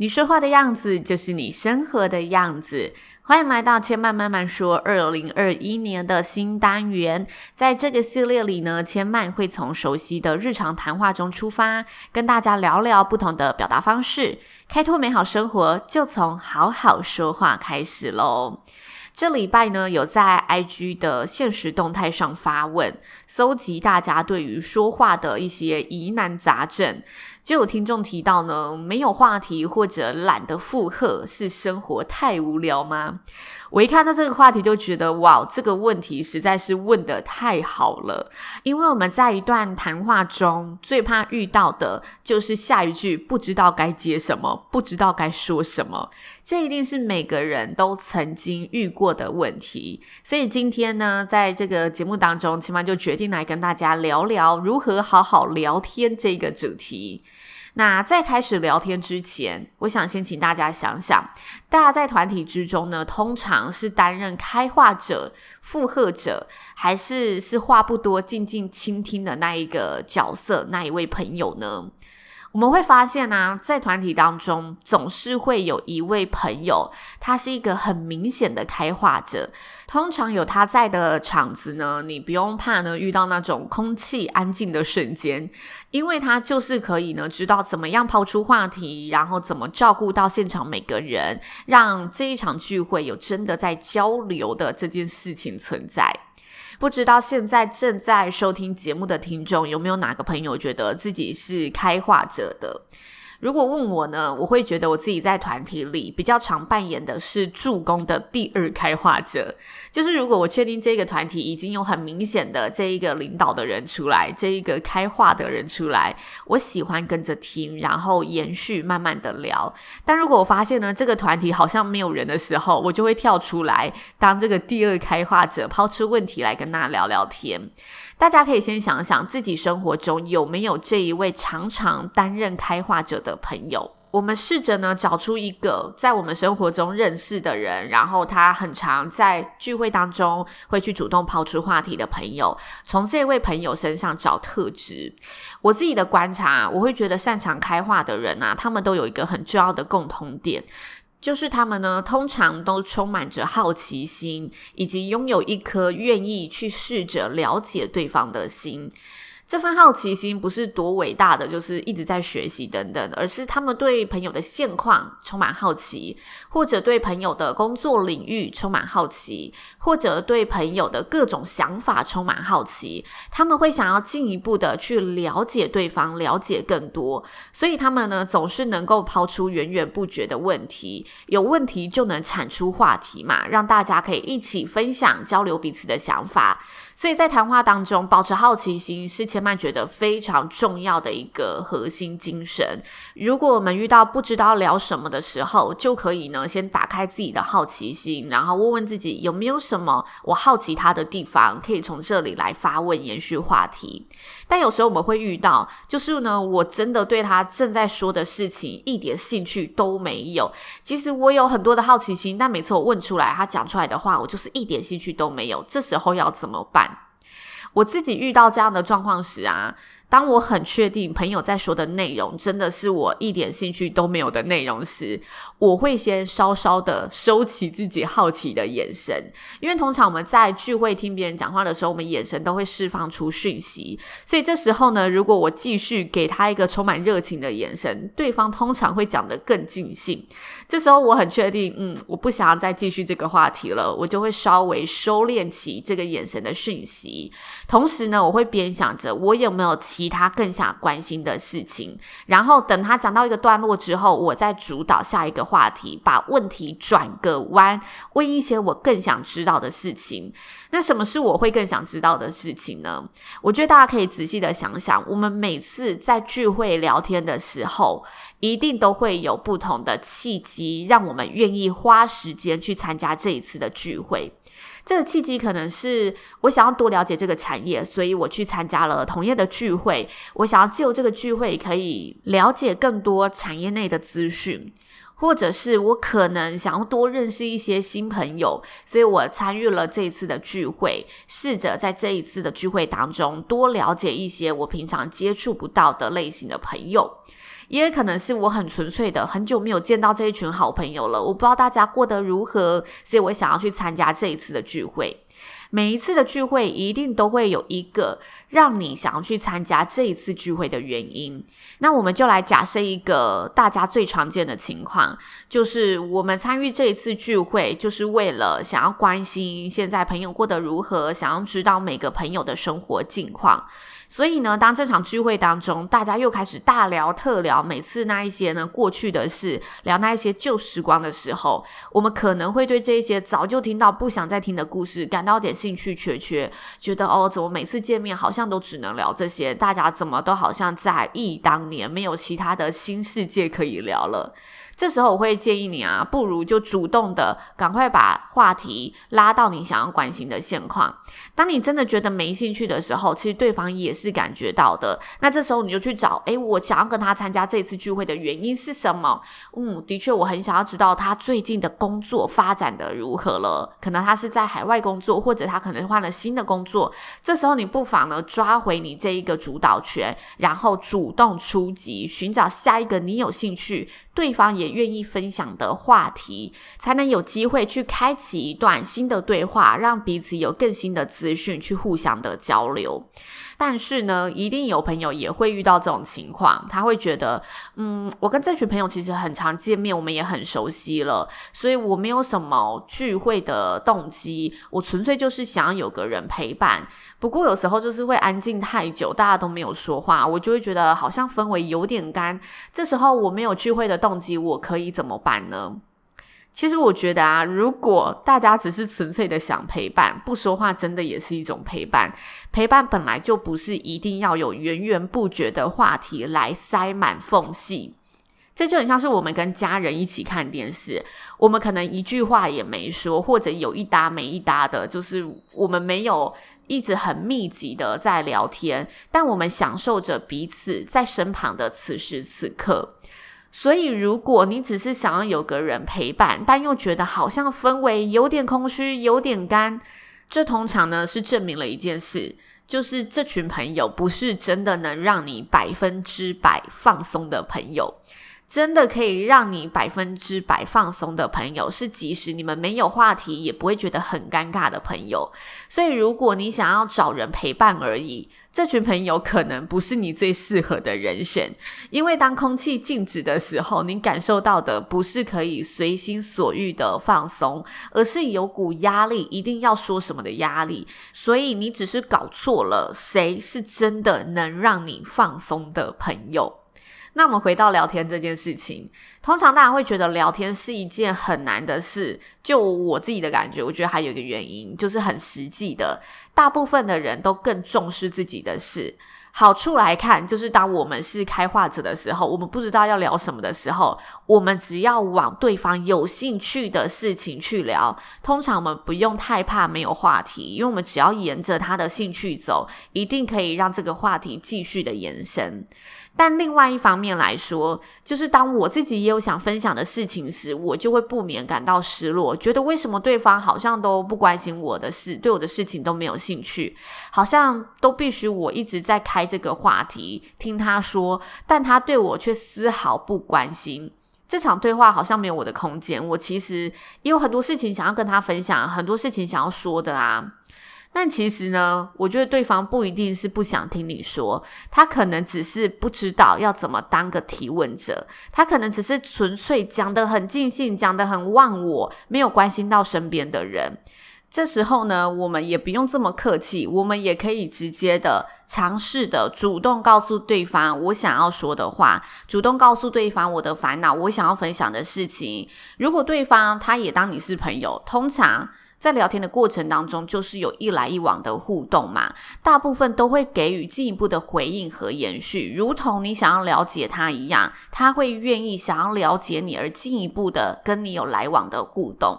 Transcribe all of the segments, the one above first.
你说话的样子就是你生活的样子。欢迎来到千嫚慢慢说二零二一年的新单元。在这个系列里呢，千嫚会从熟悉的日常谈话中出发，跟大家聊聊不同的表达方式，开拓美好生活，就从好好说话开始喽。这礼拜呢，有在 IG 的现实动态上发问，搜集大家对于说话的一些疑难杂症。就有听众提到呢，没有话题或者懒得附和，是生活太无聊吗？我一看到这个话题就觉得，哇，这个问题实在是问得太好了。因为我们在一段谈话中最怕遇到的就是下一句不知道该接什么，不知道该说什么，这一定是每个人都曾经遇过的问题。所以今天呢，在这个节目当中，千嫚就决定来跟大家聊聊如何好好聊天这个主题。那在开始聊天之前，我想先请大家想想，大家在团体之中呢，通常是担任开话者、附和者，还是是话不多、静静倾听的那一个角色，那一位朋友呢？我们会发现啊，在团体当中，总是会有一位朋友，他是一个很明显的开化者。通常有他在的场子呢，你不用怕呢遇到那种空气安静的瞬间，因为他就是可以呢知道怎么样抛出话题，然后怎么照顾到现场每个人，让这一场聚会有真的在交流的这件事情存在。不知道现在正在收听节目的听众有没有哪个朋友觉得自己是开化者的？如果问我呢，我会觉得我自己在团体里比较常扮演的是助攻的第二开化者。就是如果我确定这个团体已经有很明显的这一个领导的人出来，这一个开化的人出来，我喜欢跟着听，然后延续慢慢的聊。但如果我发现呢，这个团体好像没有人的时候，我就会跳出来当这个第二开化者，抛出问题来跟大家聊聊天。大家可以先想想自己生活中有没有这一位常常担任开化者的的朋友。我们试着呢找出一个在我们生活中认识的人，然后他很常在聚会当中会去主动抛出话题的朋友，从这位朋友身上找特质。我自己的观察，我会觉得擅长开话的人啊，他们都有一个很重要的共同点。就是他们呢，通常都充满着好奇心，以及拥有一颗愿意去试着了解对方的心。这份好奇心不是多伟大的，就是一直在学习等等，而是他们对朋友的现况充满好奇，或者对朋友的工作领域充满好奇，或者对朋友的各种想法充满好奇。他们会想要进一步的去了解对方，了解更多，所以他们呢，总是能够抛出源源不绝的问题，有问题就能产出话题嘛，让大家可以一起分享交流彼此的想法。所以在谈话当中，保持好奇心是千曼觉得非常重要的一个核心精神。如果我们遇到不知道聊什么的时候，就可以呢先打开自己的好奇心，然后问问自己有没有什么我好奇他的地方，可以从这里来发问，延续话题。但有时候我们会遇到，就是呢我真的对他正在说的事情一点兴趣都没有。其实我有很多的好奇心，但每次我问出来，他讲出来的话，我就是一点兴趣都没有。这时候要怎么办？我自己遇到这样的状况时啊，当我很确定朋友在说的内容真的是我一点兴趣都没有的内容时，我会先稍稍的收起自己好奇的眼神，因为通常我们在聚会听别人讲话的时候，我们眼神都会释放出讯息，所以这时候呢，如果我继续给他一个充满热情的眼神，对方通常会讲得更尽兴。这时候我很确定，嗯，我不想要再继续这个话题了，我就会稍微收敛起这个眼神的讯息，同时呢，我会边想着我有没有其他更想关心的事情，然后等他讲到一个段落之后，我再主导下一个话题，把问题转个弯，问一些我更想知道的事情。那什么是我会更想知道的事情呢？我觉得大家可以仔细的想想，我们每次在聚会聊天的时候，一定都会有不同的契机，让我们愿意花时间去参加这一次的聚会。这个契机可能是我想要多了解这个产业，所以我去参加了同业的聚会。我想要借由这个聚会，可以了解更多产业内的资讯。或者是我可能想要多认识一些新朋友，所以我参与了这一次的聚会，试着在这一次的聚会当中多了解一些我平常接触不到的类型的朋友。也可能是我很纯粹的，很久没有见到这一群好朋友了，我不知道大家过得如何，所以我想要去参加这一次的聚会。每一次的聚会一定都会有一个让你想要去参加这一次聚会的原因。那我们就来假设一个大家最常见的情况，就是我们参与这一次聚会，就是为了想要关心现在朋友过得如何，想要知道每个朋友的生活近况。所以呢，当这场聚会当中，大家又开始大聊特聊，每次那一些呢过去的事，聊那一些旧时光的时候，我们可能会对这些早就听到不想再听的故事感到点兴趣缺缺，觉得哦，怎么每次见面好像都只能聊这些？大家怎么都好像在忆当年，没有其他的新世界可以聊了。这时候我会建议你啊，不如就主动的赶快把话题拉到你想要关心的现况。当你真的觉得没兴趣的时候，其实对方也是感觉到的。那这时候你就去找，诶，我想要跟他参加这次聚会的原因是什么？嗯，的确，我很想要知道他最近的工作发展的如何了。可能他是在海外工作，或者他可能换了新的工作。这时候你不妨呢抓回你这一个主导权，然后主动出击，寻找下一个你有兴趣。对方也愿意分享的话题，才能有机会去开启一段新的对话，让彼此有更新的资讯去互相的交流。但是呢，一定有朋友也会遇到这种情况，他会觉得，嗯，我跟这群朋友其实很常见面，我们也很熟悉了，所以我没有什么聚会的动机，我纯粹就是想要有个人陪伴。不过有时候就是会安静太久，大家都没有说话，我就会觉得好像氛围有点干。这时候我没有聚会的动机，我可以怎么办呢？其实我觉得啊，如果大家只是纯粹的想陪伴，不说话真的也是一种陪伴。陪伴本来就不是一定要有源源不绝的话题来塞满缝隙。这就很像是我们跟家人一起看电视，我们可能一句话也没说，或者有一搭没一搭的，就是我们没有一直很密集的在聊天，但我们享受着彼此在身旁的此时此刻。所以，如果你只是想要有个人陪伴，但又觉得好像氛围有点空虚、有点干，这通常呢是证明了一件事，就是这群朋友不是真的能让你百分之百放松的朋友。真的可以让你百分之百放松的朋友，是即使你们没有话题也不会觉得很尴尬的朋友。所以，如果你想要找人陪伴而已，这群朋友可能不是你最适合的人选。因为当空气静止的时候，你感受到的不是可以随心所欲的放松，而是有股压力，一定要说什么的压力。所以，你只是搞错了，谁是真的能让你放松的朋友？那我们回到聊天这件事情，通常大家会觉得聊天是一件很难的事。就我自己的感觉，我觉得还有一个原因，就是很实际的，大部分的人都更重视自己的事。好处来看，就是当我们是开话者的时候，我们不知道要聊什么的时候，我们只要往对方有兴趣的事情去聊，通常我们不用太怕没有话题，因为我们只要沿着他的兴趣走，一定可以让这个话题继续的延伸。但另外一方面来说，就是当我自己也有想分享的事情时，我就会不免感到失落，觉得为什么对方好像都不关心我的事，对我的事情都没有兴趣，好像都必须我一直在开这个话题听他说，但他对我却丝毫不关心。这场对话好像没有我的空间，我其实也有很多事情想要跟他分享，很多事情想要说的啊。但其实呢，我觉得对方不一定是不想听你说，他可能只是不知道要怎么当个提问者，他可能只是纯粹讲得很尽兴，讲得很忘我，没有关心到身边的人。这时候呢，我们也不用这么客气，我们也可以直接的尝试的主动告诉对方我想要说的话，主动告诉对方我的烦恼，我想要分享的事情。如果对方他也当你是朋友，通常在聊天的过程当中，就是有一来一往的互动嘛，大部分都会给予进一步的回应和延续，如同你想要了解他一样，他会愿意想要了解你而进一步的跟你有来往的互动。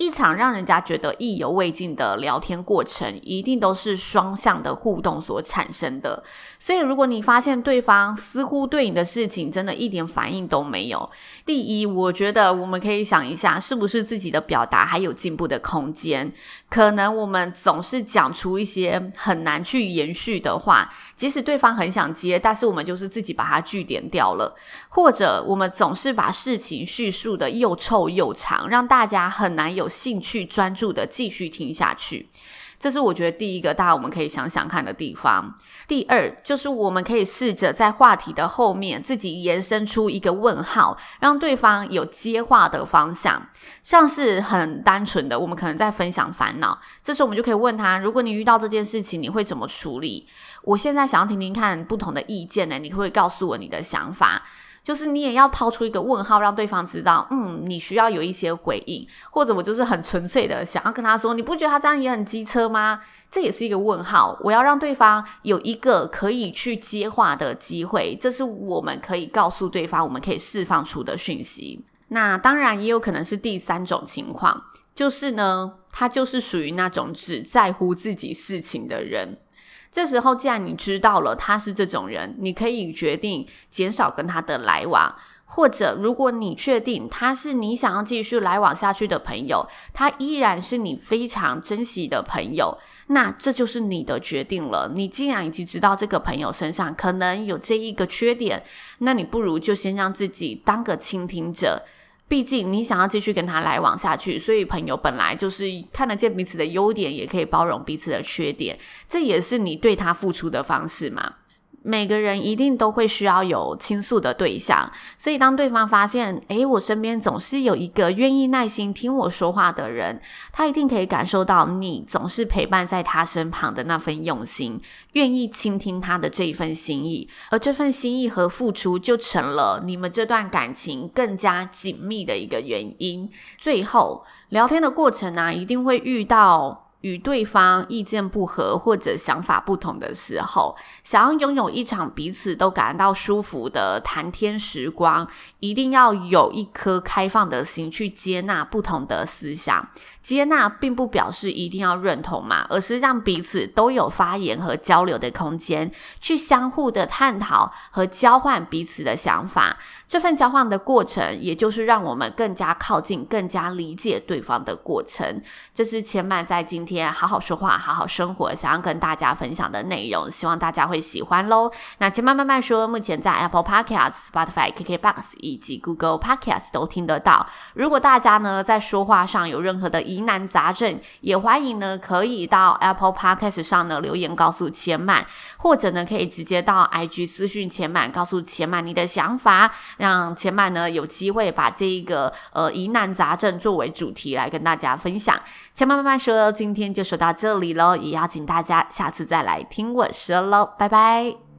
一场让人家觉得意犹未尽的聊天过程，一定都是双向的互动所产生的。所以，如果你发现对方似乎对你的事情真的一点反应都没有，第一，我觉得我们可以想一下，是不是自己的表达还有进步的空间？可能我们总是讲出一些很难去延续的话，即使对方很想接，但是我们就是自己把它据点掉了，或者我们总是把事情叙述得又臭又长，让大家很难有兴趣专注的继续听下去，这是我觉得第一个大家我们可以想想看的地方。第二，就是我们可以试着在话题的后面自己延伸出一个问号，让对方有接话的方向。像是很单纯的，我们可能在分享烦恼，这时候我们就可以问他：如果你遇到这件事情，你会怎么处理？我现在想要听听看不同的意见呢，你会告诉我你的想法。就是你也要抛出一个问号，让对方知道，嗯，你需要有一些回应，或者我就是很纯粹的想要跟他说，你不觉得他这样也很机车吗？这也是一个问号，我要让对方有一个可以去接话的机会，这是我们可以告诉对方，我们可以释放出的讯息。那当然也有可能是第三种情况，就是呢，他就是属于那种只在乎自己事情的人。这时候，既然你知道了他是这种人，你可以决定减少跟他的来往，或者如果你确定他是你想要继续来往下去的朋友，他依然是你非常珍惜的朋友，那这就是你的决定了。你既然已经知道这个朋友身上可能有这一个缺点，那你不如就先让自己当个倾听者。毕竟你想要继续跟他来往下去，所以朋友本来就是看得见彼此的优点，也可以包容彼此的缺点，这也是你对他付出的方式嘛。每个人一定都会需要有倾诉的对象，所以当对方发现，诶，我身边总是有一个愿意耐心听我说话的人，他一定可以感受到你总是陪伴在他身旁的那份用心，愿意倾听他的这一份心意，而这份心意和付出就成了你们这段感情更加紧密的一个原因。最后，聊天的过程呢、一定会遇到。与对方意见不合或者想法不同的时候，想要拥有一场彼此都感到舒服的谈天时光，一定要有一颗开放的心去接纳不同的思想。接纳并不表示一定要认同嘛，而是让彼此都有发言和交流的空间，去相互的探讨和交换彼此的想法。这份交换的过程，也就是让我们更加靠近、更加理解对方的过程。这是千嫚在今天好好说话、好好生活想要跟大家分享的内容，希望大家会喜欢喽。那千嫚慢慢说，目前在 Apple Podcast、Spotify、KKBox 以及 Google Podcast 都听得到。如果大家呢在说话上有任何的疑难杂症，也欢迎呢，可以到 Apple Podcast 上呢留言告诉千曼，或者呢可以直接到 IG 私讯千嫚，告诉千曼你的想法，让千曼呢有机会把这一个呃疑难杂症作为主题来跟大家分享。千嫚慢慢说，今天今天就说到这里喽，也邀请大家下次再来听我说喽，拜拜。